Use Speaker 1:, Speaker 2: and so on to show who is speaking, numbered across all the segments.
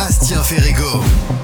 Speaker 1: Astien
Speaker 2: Ferrego.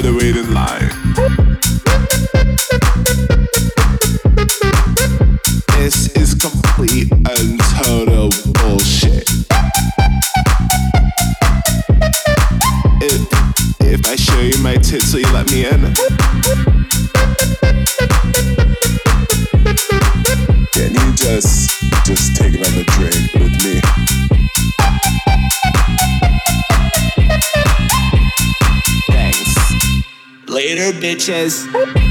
Speaker 2: I've gotta wait in line. Bitches.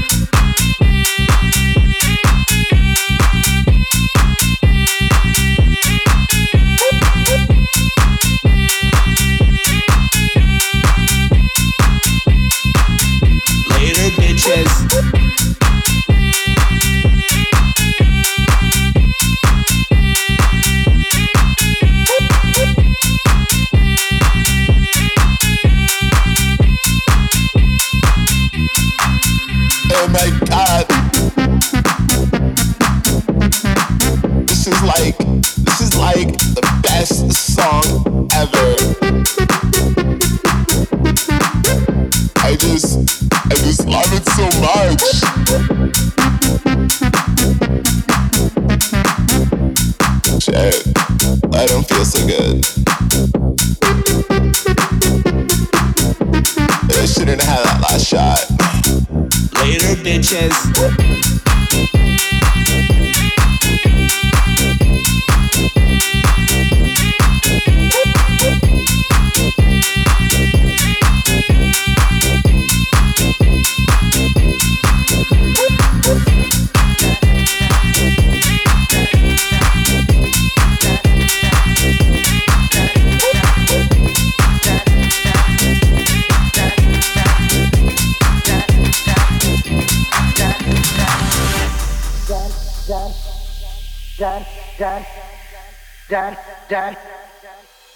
Speaker 3: Dad, dad,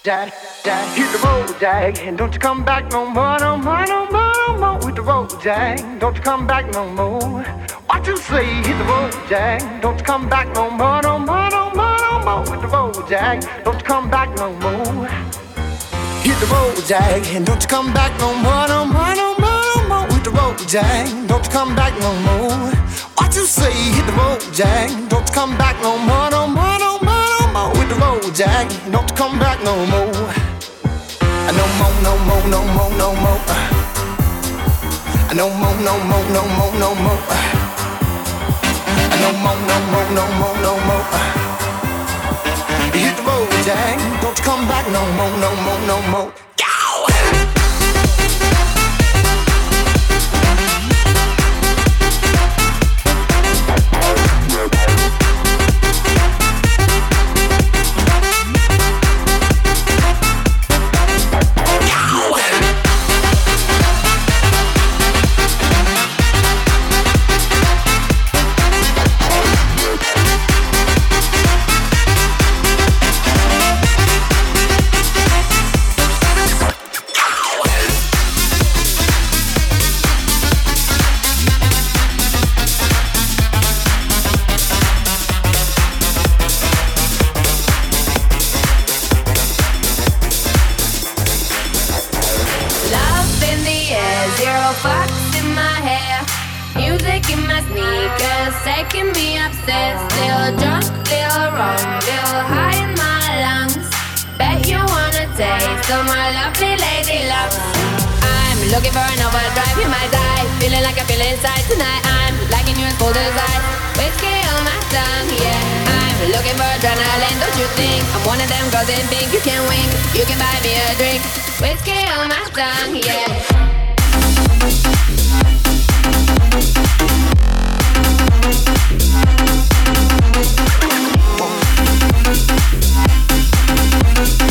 Speaker 3: dad, dad. Hit the road, Jack, and don't you come back no more, no more, no more, no more. Hit the road, Jack, don't you come back no more. What you say? Hit the road, Jack, don't you come back no more, no more, no more, no more. Hit the road, Jack, don't you come back no more. Hit the road, Jack, and don't you come back no more, no more, no more, no more. Hit the road, Jack, don't you come back no more. What you say? Hit the road, Jack, don't you come back no more, no more, no more. The road, Jack, don't you come back no more. No more, no more, no more, no more. No more, no more, no more, no more. No more, no more, no more, no more. Hit the road, Jack. Don't you come back no more, no more, no more. Go!
Speaker 4: Lovely lady love. I'm looking for an overdrive, you might die. Feeling like I feel inside tonight. I'm liking you as cold as ice. Whiskey on my tongue, yeah. I'm looking for adrenaline, don't you think? I'm one of them girls in pink. You can wink, you can buy me a drink. Whiskey on my tongue, yeah. Whiskey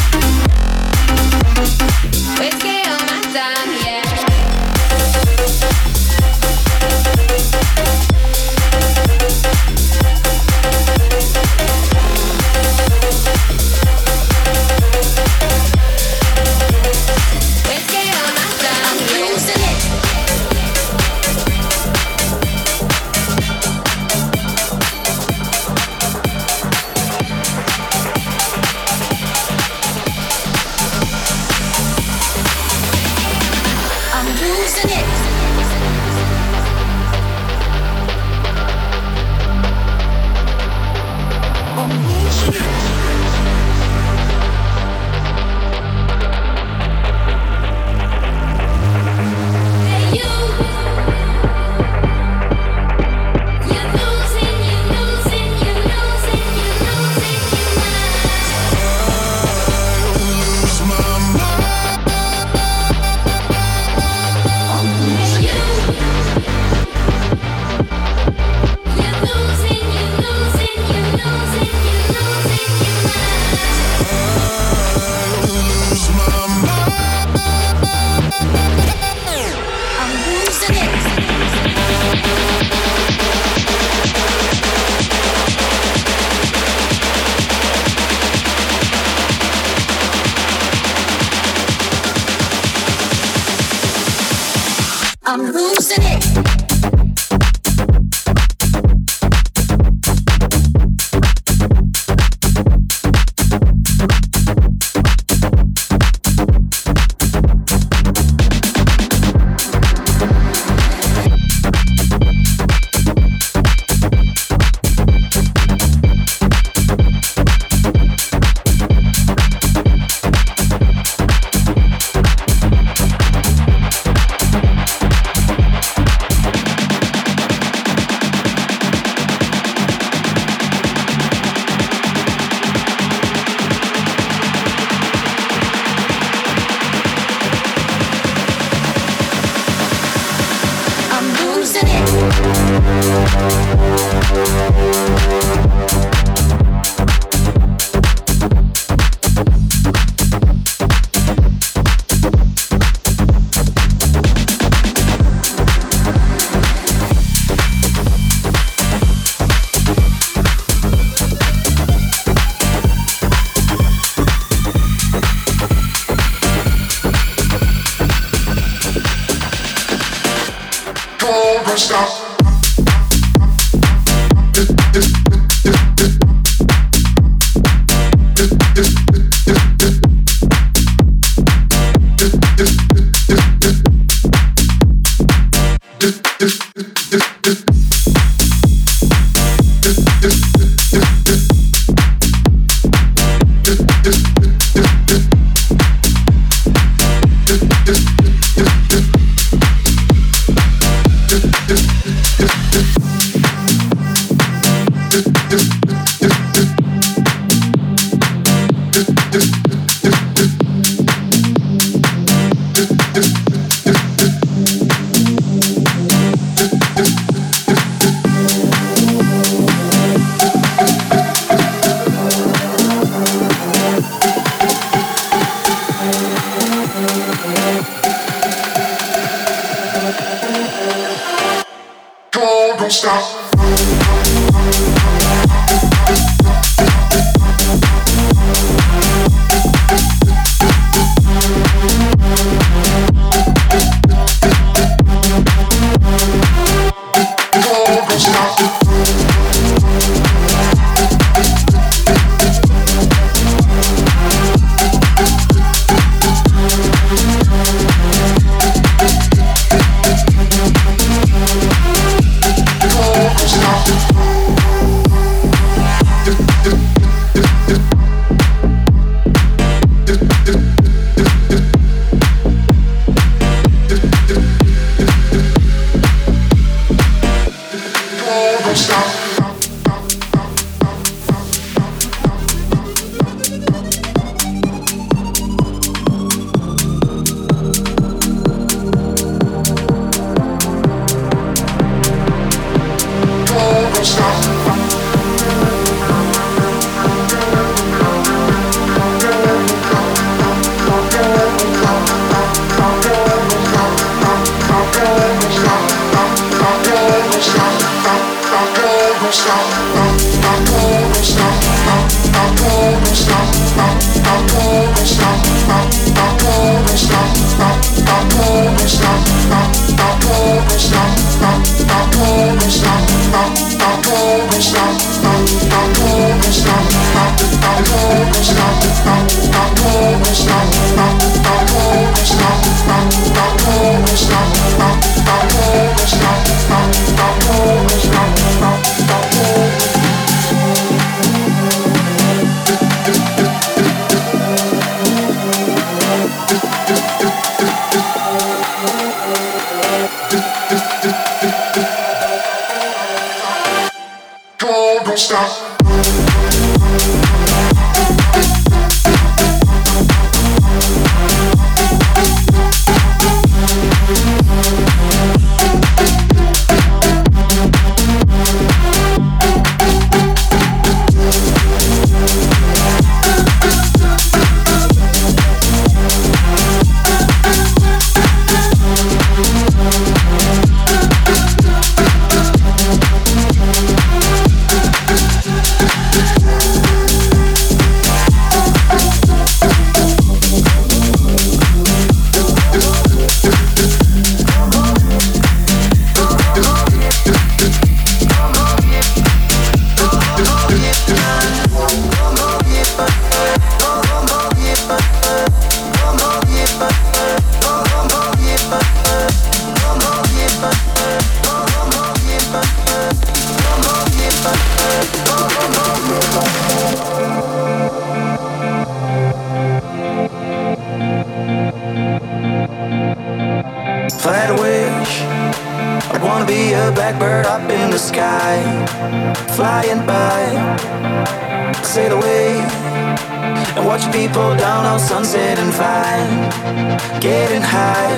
Speaker 5: getting high.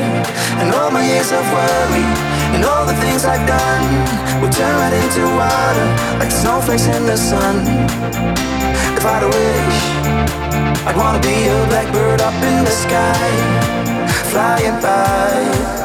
Speaker 5: And all my years of worry and all the things I've done will turn right into water like snowflakes in the sun. If I had a wish, I'd wanna be a blackbird up in the sky, flying by.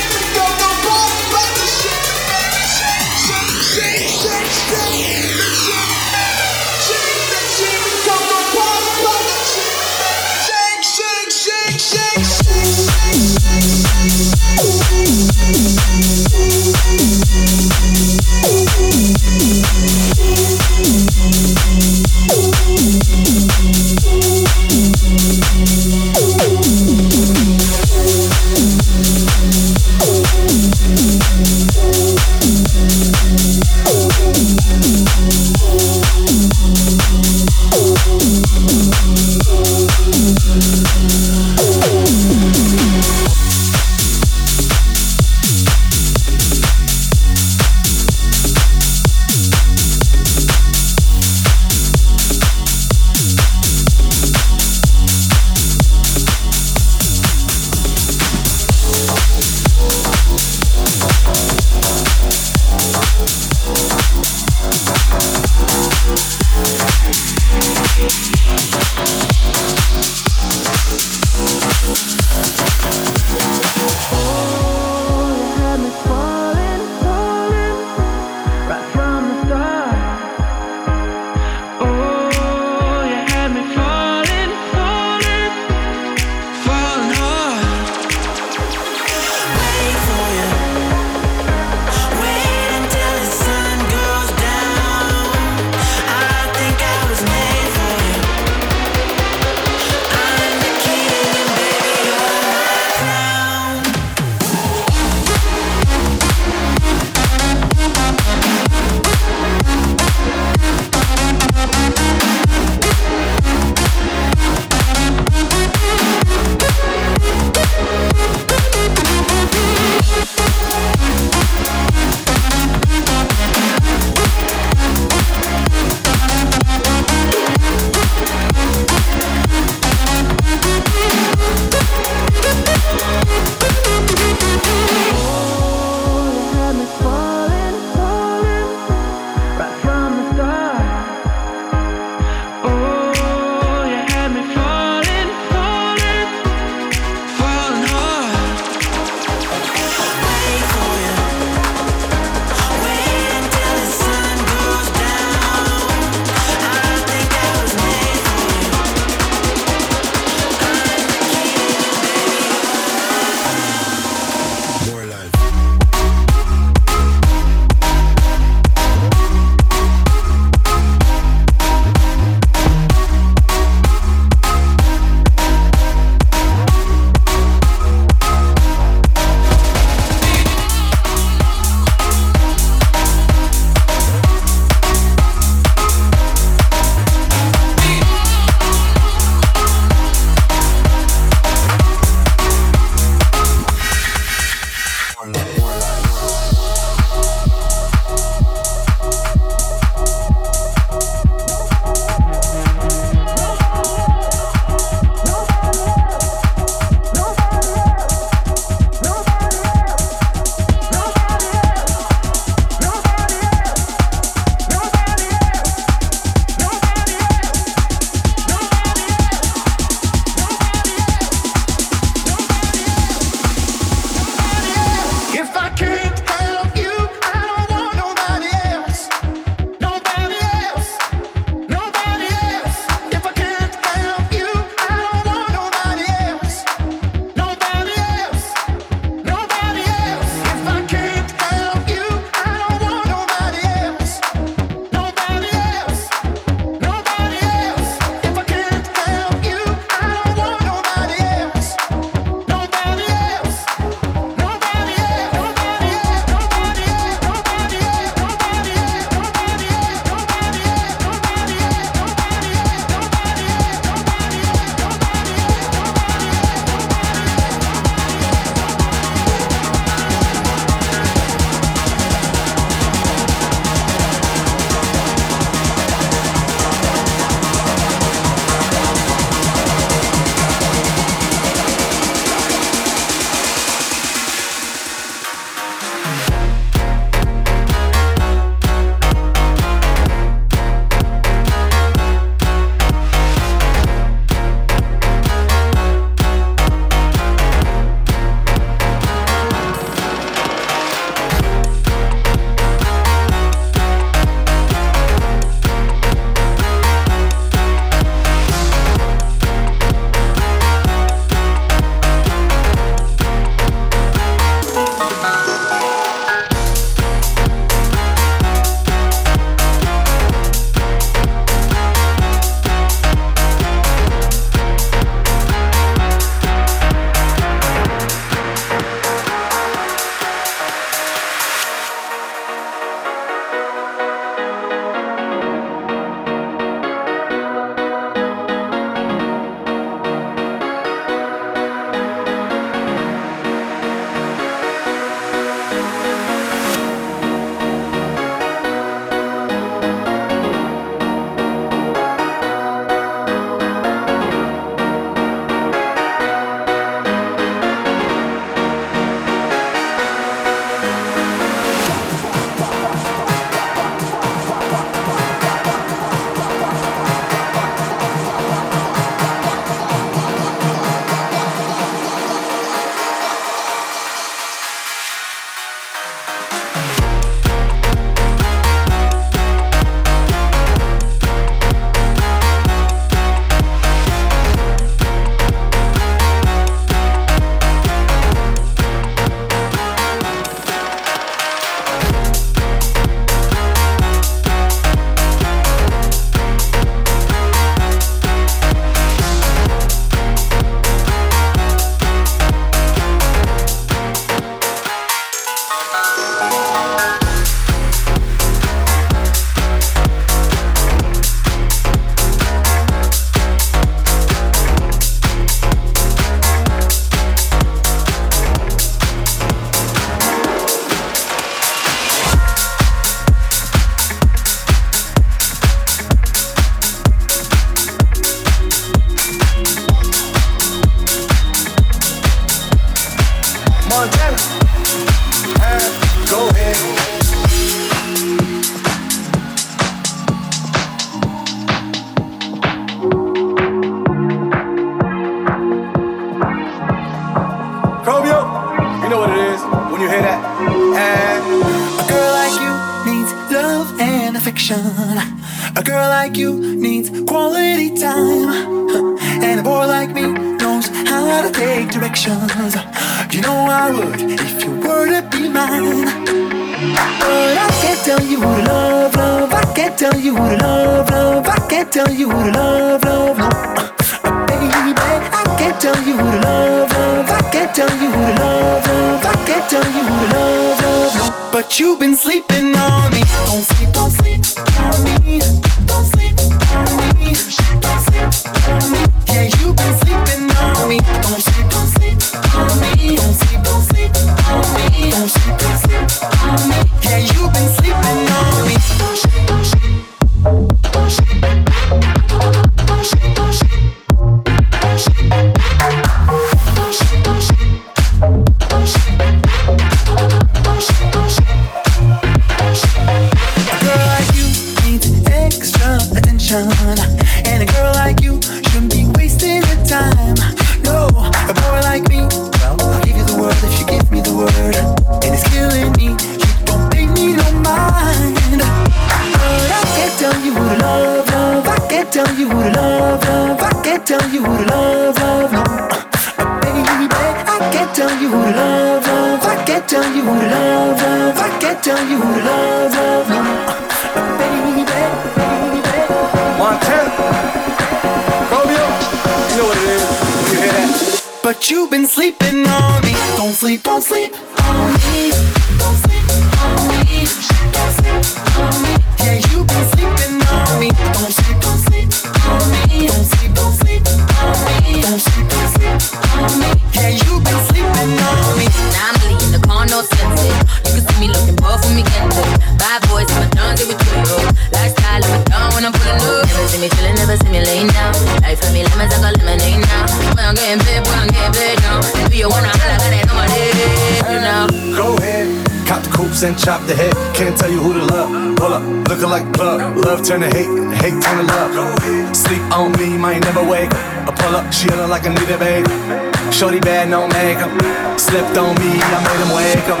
Speaker 6: I made him wake up.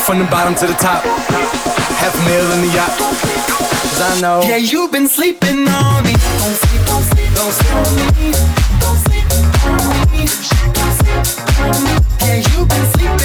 Speaker 6: From the bottom to the top, half a meal in the yacht. Cause I know.
Speaker 5: Yeah, you've been sleeping on me. Don't sleep, don't sleep, don't sleep on me. Don't sleep on me. Don't sleep on me. Yeah, you've been sleeping.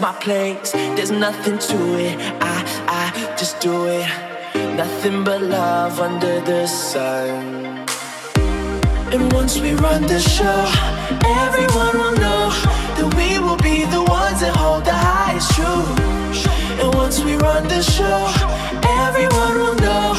Speaker 7: My place. There's nothing to it. I, I just do it. Nothing but love under the sun. And once we run the show, everyone will know that we will be the ones that hold the highest truth. And once we run the show, everyone will know